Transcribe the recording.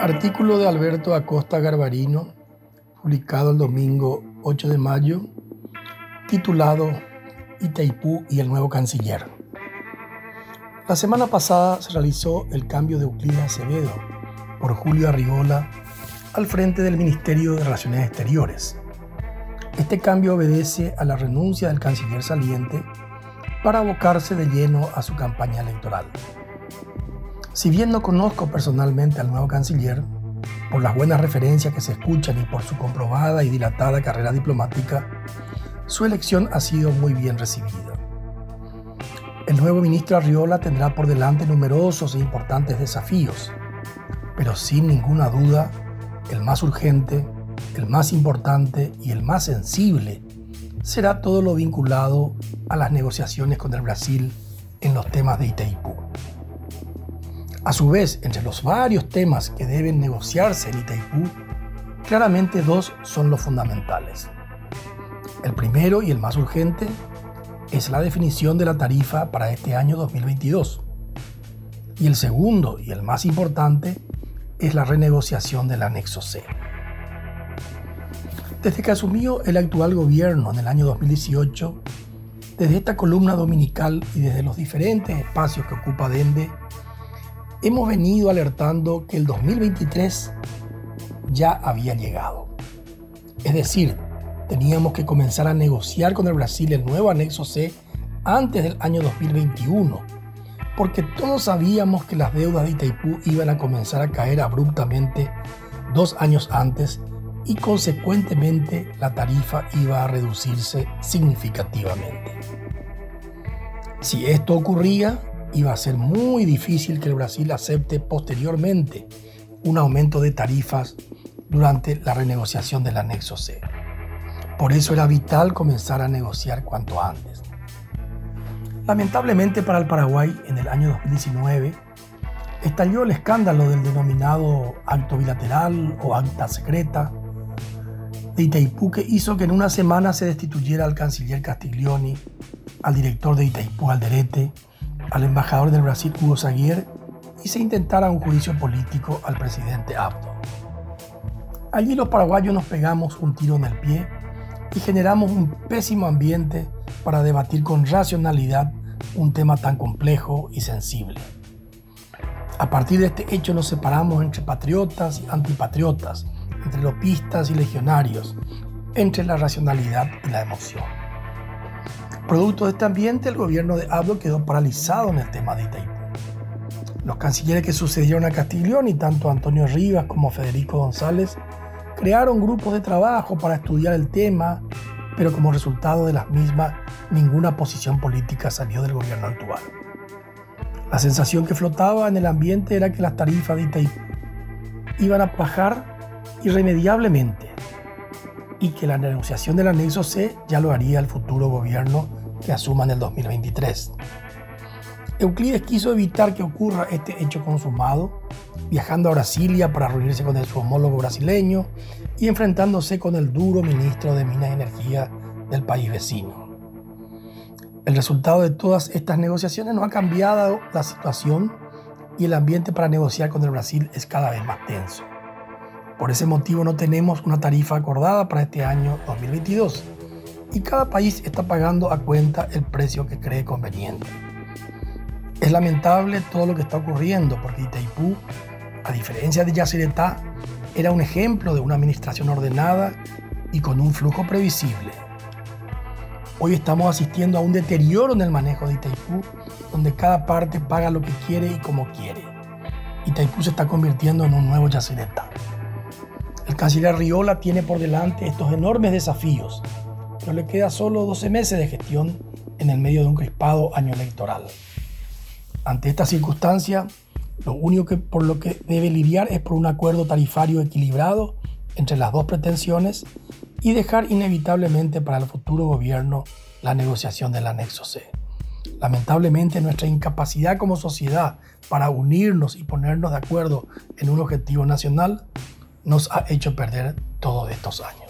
Artículo de Alberto Acosta Garbarino, publicado el domingo 8 de mayo, titulado Itaipú y el nuevo canciller. La semana pasada se realizó el cambio de Euclides Acevedo por Julio Arriola al frente del Ministerio de Relaciones Exteriores. Este cambio obedece a la renuncia del canciller saliente para abocarse de lleno a su campaña electoral. Si bien no conozco personalmente al nuevo canciller, por las buenas referencias que se escuchan y por su comprobada y dilatada carrera diplomática, su elección ha sido muy bien recibida. El nuevo ministro Arriola tendrá por delante numerosos e importantes desafíos, pero sin ninguna duda, el más urgente, el más importante y el más sensible será todo lo vinculado a las negociaciones con el Brasil en los temas de Itaipú. A su vez, entre los varios temas que deben negociarse en Itaipú, claramente dos son los fundamentales. El primero y el más urgente es la definición de la tarifa para este año 2022. Y el segundo y el más importante es la renegociación del anexo C. Desde que asumió el actual gobierno en el año 2018, desde esta columna dominical y desde los diferentes espacios que ocupa DENDE, hemos venido alertando que el 2023 ya había llegado. Es decir, teníamos que comenzar a negociar con el Brasil el nuevo anexo C antes del año 2021, porque todos sabíamos que las deudas de Itaipú iban a comenzar a caer abruptamente dos años antes y consecuentemente la tarifa iba a reducirse significativamente. Si esto ocurría, iba a ser muy difícil que el Brasil acepte posteriormente un aumento de tarifas durante la renegociación del anexo C. Por eso era vital comenzar a negociar cuanto antes. Lamentablemente para el Paraguay, en el año 2019, estalló el escándalo del denominado acto bilateral o acta secreta de Itaipú que hizo que en una semana se destituyera al canciller Castiglioni, al director de Itaipú Alderete al embajador del Brasil Hugo Zaguier y se intentara un juicio político al presidente Abdo. Allí los paraguayos nos pegamos un tiro en el pie y generamos un pésimo ambiente para debatir con racionalidad un tema tan complejo y sensible. A partir de este hecho nos separamos entre patriotas y antipatriotas, entre lopistas y legionarios, entre la racionalidad y la emoción. Producto de este ambiente, el gobierno de Abdo quedó paralizado en el tema de Itaipú. Los cancilleres que sucedieron a Castiglioni, tanto Antonio Rivas como Federico González, crearon grupos de trabajo para estudiar el tema, pero como resultado de las mismas, ninguna posición política salió del gobierno actual. La sensación que flotaba en el ambiente era que las tarifas de Itaipú iban a bajar irremediablemente y que la negociación del anexo C ya lo haría el futuro gobierno que asuma en el 2023. Euclides quiso evitar que ocurra este hecho consumado, viajando a Brasilia para reunirse con su homólogo brasileño y enfrentándose con el duro ministro de Minas y Energía del país vecino. El resultado de todas estas negociaciones no ha cambiado la situación y el ambiente para negociar con el Brasil es cada vez más tenso. Por ese motivo no tenemos una tarifa acordada para este año 2022 y cada país está pagando a cuenta el precio que cree conveniente. Es lamentable todo lo que está ocurriendo porque Itaipú, a diferencia de Yacyretá, era un ejemplo de una administración ordenada y con un flujo previsible. Hoy estamos asistiendo a un deterioro en el manejo de Itaipú, donde cada parte paga lo que quiere y como quiere. Itaipú se está convirtiendo en un nuevo Yacyretá. El canciller Riola tiene por delante estos enormes desafíos, pero le queda solo 12 meses de gestión en el medio de un crispado año electoral. Ante esta circunstancia, lo único que, por lo que debe lidiar es por un acuerdo tarifario equilibrado entre las dos pretensiones y dejar inevitablemente para el futuro gobierno la negociación del anexo C. Lamentablemente nuestra incapacidad como sociedad para unirnos y ponernos de acuerdo en un objetivo nacional nos ha hecho perder todos estos años.